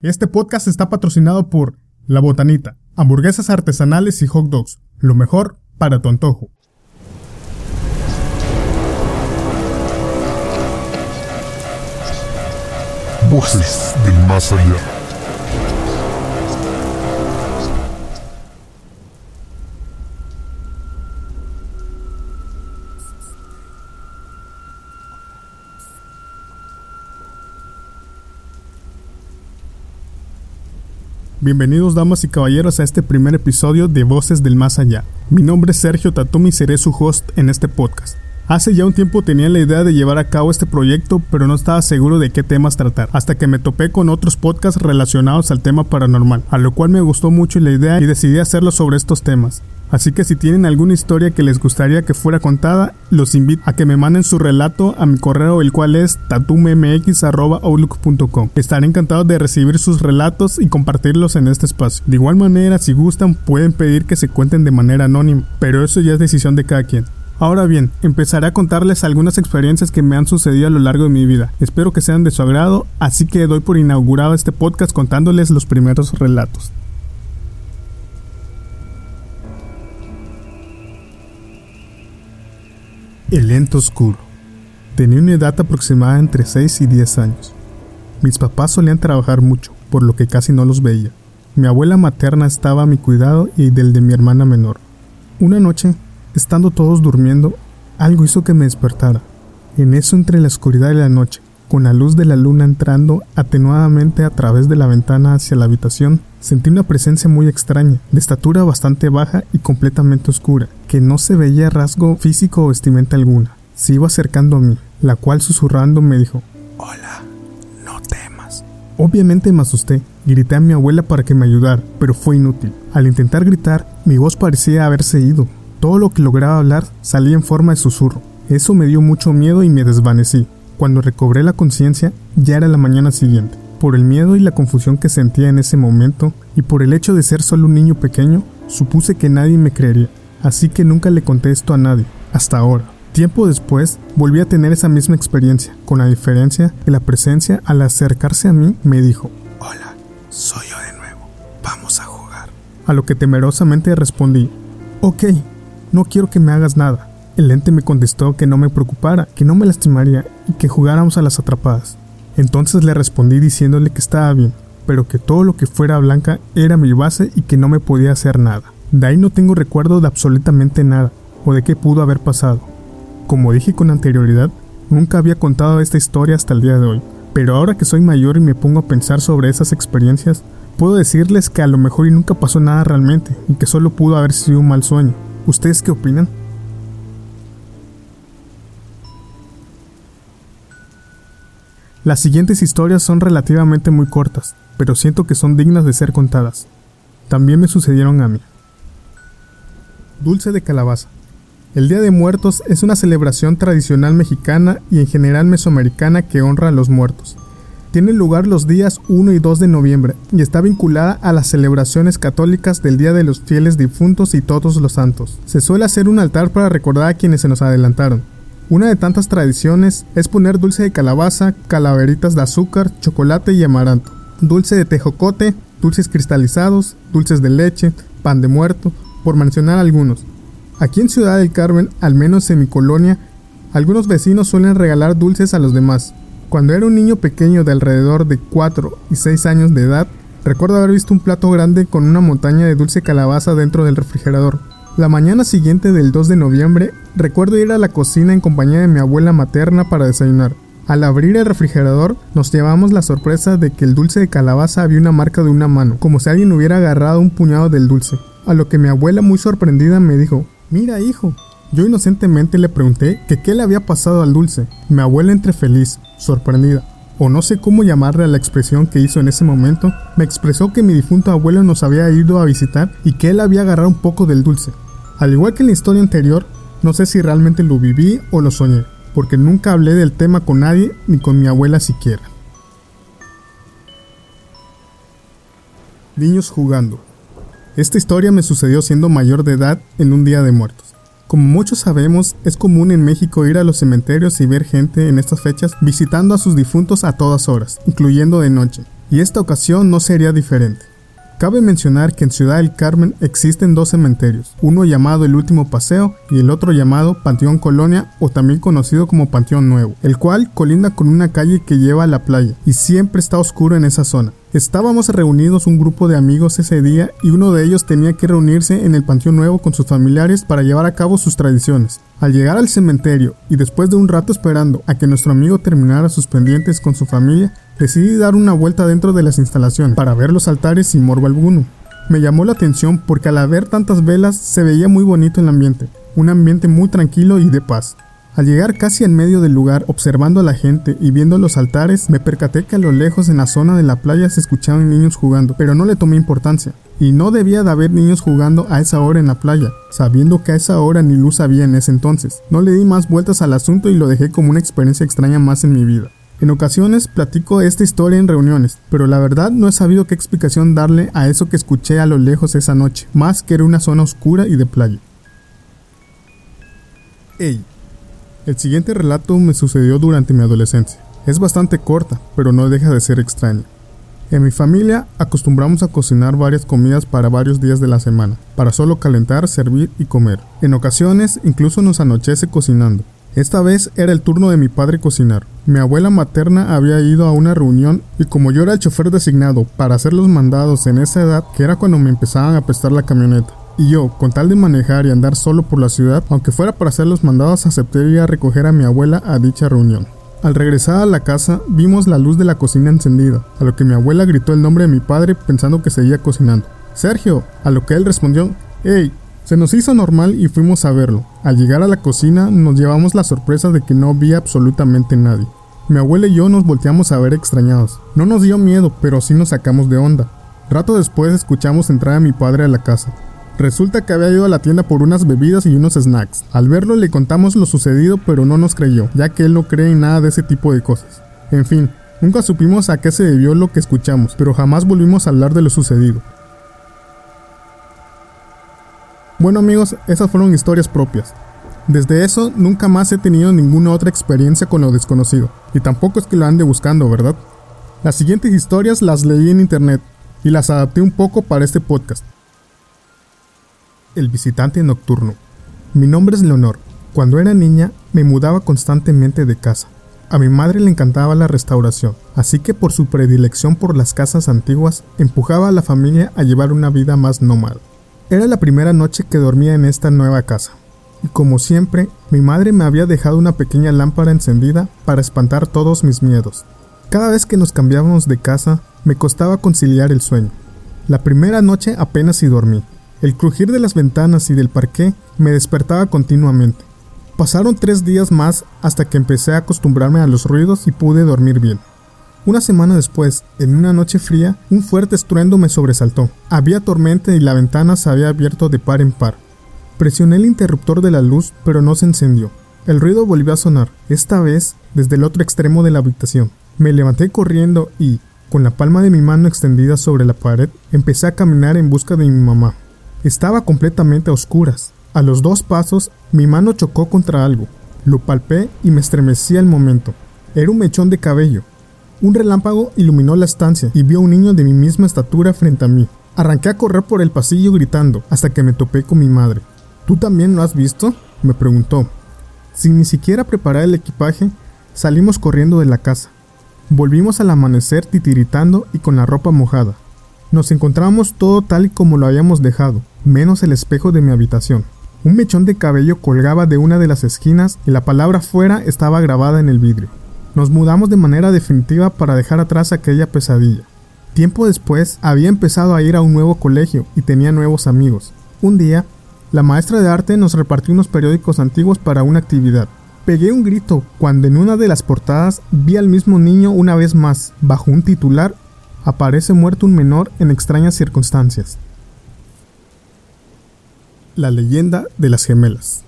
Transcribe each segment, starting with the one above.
este podcast está patrocinado por La Botanita, hamburguesas artesanales y hot dogs, lo mejor para tu antojo. Voces del más allá. Bienvenidos damas y caballeros a este primer episodio de Voces del Más Allá. Mi nombre es Sergio Tatumi y seré su host en este podcast. Hace ya un tiempo tenía la idea de llevar a cabo este proyecto, pero no estaba seguro de qué temas tratar, hasta que me topé con otros podcasts relacionados al tema paranormal, a lo cual me gustó mucho la idea y decidí hacerlo sobre estos temas. Así que si tienen alguna historia que les gustaría que fuera contada, los invito a que me manden su relato a mi correo, el cual es tatumemx.outlook.com. Estaré encantado de recibir sus relatos y compartirlos en este espacio. De igual manera, si gustan, pueden pedir que se cuenten de manera anónima, pero eso ya es decisión de cada quien. Ahora bien, empezaré a contarles algunas experiencias que me han sucedido a lo largo de mi vida. Espero que sean de su agrado, así que doy por inaugurado este podcast contándoles los primeros relatos. El ente oscuro. Tenía una edad aproximada entre 6 y 10 años. Mis papás solían trabajar mucho, por lo que casi no los veía. Mi abuela materna estaba a mi cuidado y del de mi hermana menor. Una noche, estando todos durmiendo, algo hizo que me despertara. En eso entre la oscuridad de la noche, con la luz de la luna entrando atenuadamente a través de la ventana hacia la habitación, sentí una presencia muy extraña, de estatura bastante baja y completamente oscura, que no se veía rasgo físico o vestimenta alguna. Se iba acercando a mí, la cual susurrando me dijo, Hola, no temas. Obviamente me asusté, grité a mi abuela para que me ayudara, pero fue inútil. Al intentar gritar, mi voz parecía haberse ido. Todo lo que lograba hablar salía en forma de susurro. Eso me dio mucho miedo y me desvanecí. Cuando recobré la conciencia, ya era la mañana siguiente. Por el miedo y la confusión que sentía en ese momento, y por el hecho de ser solo un niño pequeño, supuse que nadie me creería, así que nunca le conté esto a nadie, hasta ahora. Tiempo después, volví a tener esa misma experiencia, con la diferencia que la presencia al acercarse a mí me dijo, Hola, soy yo de nuevo, vamos a jugar. A lo que temerosamente respondí, Ok, no quiero que me hagas nada, el ente me contestó que no me preocupara, que no me lastimaría y que jugáramos a las atrapadas. Entonces le respondí diciéndole que estaba bien, pero que todo lo que fuera blanca era mi base y que no me podía hacer nada. De ahí no tengo recuerdo de absolutamente nada, o de qué pudo haber pasado. Como dije con anterioridad, nunca había contado esta historia hasta el día de hoy, pero ahora que soy mayor y me pongo a pensar sobre esas experiencias, puedo decirles que a lo mejor nunca pasó nada realmente, y que solo pudo haber sido un mal sueño. ¿Ustedes qué opinan? Las siguientes historias son relativamente muy cortas, pero siento que son dignas de ser contadas. También me sucedieron a mí. Dulce de calabaza. El Día de Muertos es una celebración tradicional mexicana y en general mesoamericana que honra a los muertos. Tiene lugar los días 1 y 2 de noviembre y está vinculada a las celebraciones católicas del Día de los Fieles Difuntos y Todos los Santos. Se suele hacer un altar para recordar a quienes se nos adelantaron. Una de tantas tradiciones es poner dulce de calabaza, calaveritas de azúcar, chocolate y amaranto, dulce de tejocote, dulces cristalizados, dulces de leche, pan de muerto, por mencionar algunos. Aquí en Ciudad del Carmen, al menos en mi colonia, algunos vecinos suelen regalar dulces a los demás. Cuando era un niño pequeño de alrededor de 4 y 6 años de edad, recuerdo haber visto un plato grande con una montaña de dulce calabaza dentro del refrigerador. La mañana siguiente del 2 de noviembre, recuerdo ir a la cocina en compañía de mi abuela materna para desayunar. Al abrir el refrigerador, nos llevamos la sorpresa de que el dulce de calabaza había una marca de una mano, como si alguien hubiera agarrado un puñado del dulce. A lo que mi abuela muy sorprendida me dijo, Mira hijo. Yo inocentemente le pregunté que qué le había pasado al dulce. Mi abuela entre feliz, sorprendida, o no sé cómo llamarle a la expresión que hizo en ese momento, me expresó que mi difunto abuelo nos había ido a visitar y que él había agarrado un poco del dulce. Al igual que en la historia anterior, no sé si realmente lo viví o lo soñé, porque nunca hablé del tema con nadie ni con mi abuela siquiera. Niños jugando. Esta historia me sucedió siendo mayor de edad en un día de muertos. Como muchos sabemos, es común en México ir a los cementerios y ver gente en estas fechas visitando a sus difuntos a todas horas, incluyendo de noche, y esta ocasión no sería diferente. Cabe mencionar que en Ciudad del Carmen existen dos cementerios, uno llamado El Último Paseo y el otro llamado Panteón Colonia o también conocido como Panteón Nuevo, el cual colinda con una calle que lleva a la playa y siempre está oscuro en esa zona. Estábamos reunidos un grupo de amigos ese día y uno de ellos tenía que reunirse en el Panteón Nuevo con sus familiares para llevar a cabo sus tradiciones. Al llegar al cementerio y después de un rato esperando a que nuestro amigo terminara sus pendientes con su familia, decidí dar una vuelta dentro de las instalaciones para ver los altares sin morbo alguno. Me llamó la atención porque al haber tantas velas se veía muy bonito el ambiente, un ambiente muy tranquilo y de paz. Al llegar casi en medio del lugar, observando a la gente y viendo los altares, me percaté que a lo lejos en la zona de la playa se escuchaban niños jugando, pero no le tomé importancia. Y no debía de haber niños jugando a esa hora en la playa, sabiendo que a esa hora ni luz había en ese entonces. No le di más vueltas al asunto y lo dejé como una experiencia extraña más en mi vida. En ocasiones platico esta historia en reuniones, pero la verdad no he sabido qué explicación darle a eso que escuché a lo lejos esa noche, más que era una zona oscura y de playa. Ey, el siguiente relato me sucedió durante mi adolescencia. Es bastante corta, pero no deja de ser extraña. En mi familia acostumbramos a cocinar varias comidas para varios días de la semana, para solo calentar, servir y comer. En ocasiones incluso nos anochece cocinando. Esta vez era el turno de mi padre cocinar. Mi abuela materna había ido a una reunión y como yo era el chofer designado para hacer los mandados en esa edad, que era cuando me empezaban a prestar la camioneta, y yo, con tal de manejar y andar solo por la ciudad, aunque fuera para hacer los mandados, acepté ir a recoger a mi abuela a dicha reunión. Al regresar a la casa, vimos la luz de la cocina encendida, a lo que mi abuela gritó el nombre de mi padre pensando que seguía cocinando. Sergio, a lo que él respondió, ¡Ey! Se nos hizo normal y fuimos a verlo. Al llegar a la cocina nos llevamos la sorpresa de que no vi absolutamente nadie. Mi abuela y yo nos volteamos a ver extrañados. No nos dio miedo, pero sí nos sacamos de onda. Rato después escuchamos entrar a mi padre a la casa. Resulta que había ido a la tienda por unas bebidas y unos snacks. Al verlo le contamos lo sucedido, pero no nos creyó, ya que él no cree en nada de ese tipo de cosas. En fin, nunca supimos a qué se debió lo que escuchamos, pero jamás volvimos a hablar de lo sucedido. Bueno amigos, esas fueron historias propias. Desde eso nunca más he tenido ninguna otra experiencia con lo desconocido, y tampoco es que lo ande buscando, ¿verdad? Las siguientes historias las leí en internet y las adapté un poco para este podcast. El visitante nocturno. Mi nombre es Leonor. Cuando era niña me mudaba constantemente de casa. A mi madre le encantaba la restauración, así que por su predilección por las casas antiguas empujaba a la familia a llevar una vida más nómada. Era la primera noche que dormía en esta nueva casa, y como siempre, mi madre me había dejado una pequeña lámpara encendida para espantar todos mis miedos. Cada vez que nos cambiábamos de casa, me costaba conciliar el sueño. La primera noche apenas si dormí, el crujir de las ventanas y del parqué me despertaba continuamente. Pasaron tres días más hasta que empecé a acostumbrarme a los ruidos y pude dormir bien. Una semana después, en una noche fría, un fuerte estruendo me sobresaltó. Había tormenta y la ventana se había abierto de par en par. Presioné el interruptor de la luz, pero no se encendió. El ruido volvió a sonar, esta vez desde el otro extremo de la habitación. Me levanté corriendo y, con la palma de mi mano extendida sobre la pared, empecé a caminar en busca de mi mamá. Estaba completamente a oscuras. A los dos pasos, mi mano chocó contra algo. Lo palpé y me estremecí al momento. Era un mechón de cabello. Un relámpago iluminó la estancia y vio a un niño de mi misma estatura frente a mí. Arranqué a correr por el pasillo gritando hasta que me topé con mi madre. ¿Tú también lo has visto? me preguntó. Sin ni siquiera preparar el equipaje, salimos corriendo de la casa. Volvimos al amanecer titiritando y con la ropa mojada. Nos encontramos todo tal como lo habíamos dejado, menos el espejo de mi habitación. Un mechón de cabello colgaba de una de las esquinas y la palabra fuera estaba grabada en el vidrio. Nos mudamos de manera definitiva para dejar atrás aquella pesadilla. Tiempo después había empezado a ir a un nuevo colegio y tenía nuevos amigos. Un día, la maestra de arte nos repartió unos periódicos antiguos para una actividad. Pegué un grito cuando en una de las portadas vi al mismo niño una vez más, bajo un titular, aparece muerto un menor en extrañas circunstancias. La leyenda de las gemelas.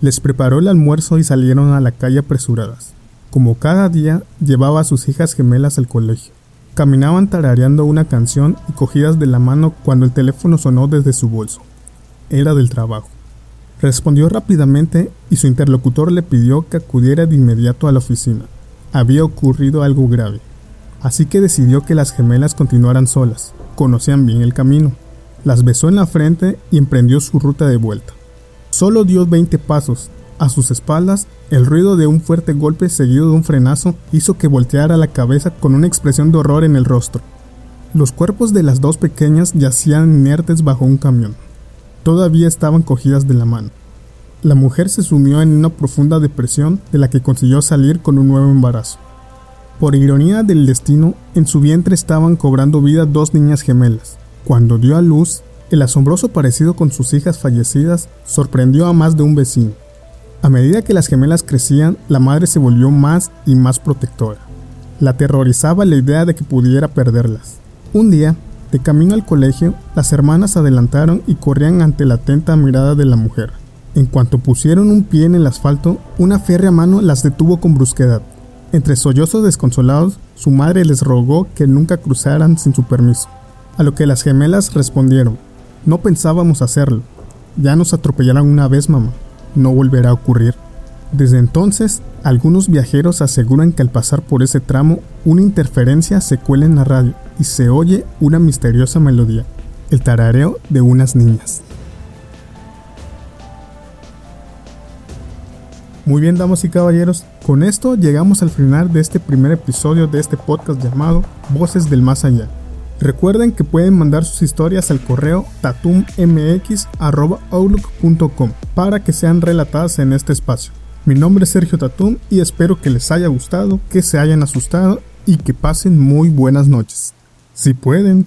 Les preparó el almuerzo y salieron a la calle apresuradas. Como cada día, llevaba a sus hijas gemelas al colegio. Caminaban tarareando una canción y cogidas de la mano cuando el teléfono sonó desde su bolso. Era del trabajo. Respondió rápidamente y su interlocutor le pidió que acudiera de inmediato a la oficina. Había ocurrido algo grave, así que decidió que las gemelas continuaran solas. Conocían bien el camino. Las besó en la frente y emprendió su ruta de vuelta. Solo dio 20 pasos. A sus espaldas, el ruido de un fuerte golpe seguido de un frenazo hizo que volteara la cabeza con una expresión de horror en el rostro. Los cuerpos de las dos pequeñas yacían inertes bajo un camión todavía estaban cogidas de la mano. La mujer se sumió en una profunda depresión de la que consiguió salir con un nuevo embarazo. Por ironía del destino, en su vientre estaban cobrando vida dos niñas gemelas. Cuando dio a luz, el asombroso parecido con sus hijas fallecidas sorprendió a más de un vecino. A medida que las gemelas crecían, la madre se volvió más y más protectora. La aterrorizaba la idea de que pudiera perderlas. Un día, de camino al colegio, las hermanas adelantaron y corrían ante la atenta mirada de la mujer. En cuanto pusieron un pie en el asfalto, una férrea mano las detuvo con brusquedad. Entre sollozos desconsolados, su madre les rogó que nunca cruzaran sin su permiso. A lo que las gemelas respondieron, no pensábamos hacerlo. Ya nos atropellaron una vez, mamá. No volverá a ocurrir. Desde entonces, algunos viajeros aseguran que al pasar por ese tramo, una interferencia se cuela en la radio y se oye una misteriosa melodía, el tarareo de unas niñas. Muy bien, damas y caballeros, con esto llegamos al final de este primer episodio de este podcast llamado Voces del Más Allá. Recuerden que pueden mandar sus historias al correo tatummx.outlook.com para que sean relatadas en este espacio. Mi nombre es Sergio Tatum y espero que les haya gustado, que se hayan asustado y que pasen muy buenas noches. Si pueden,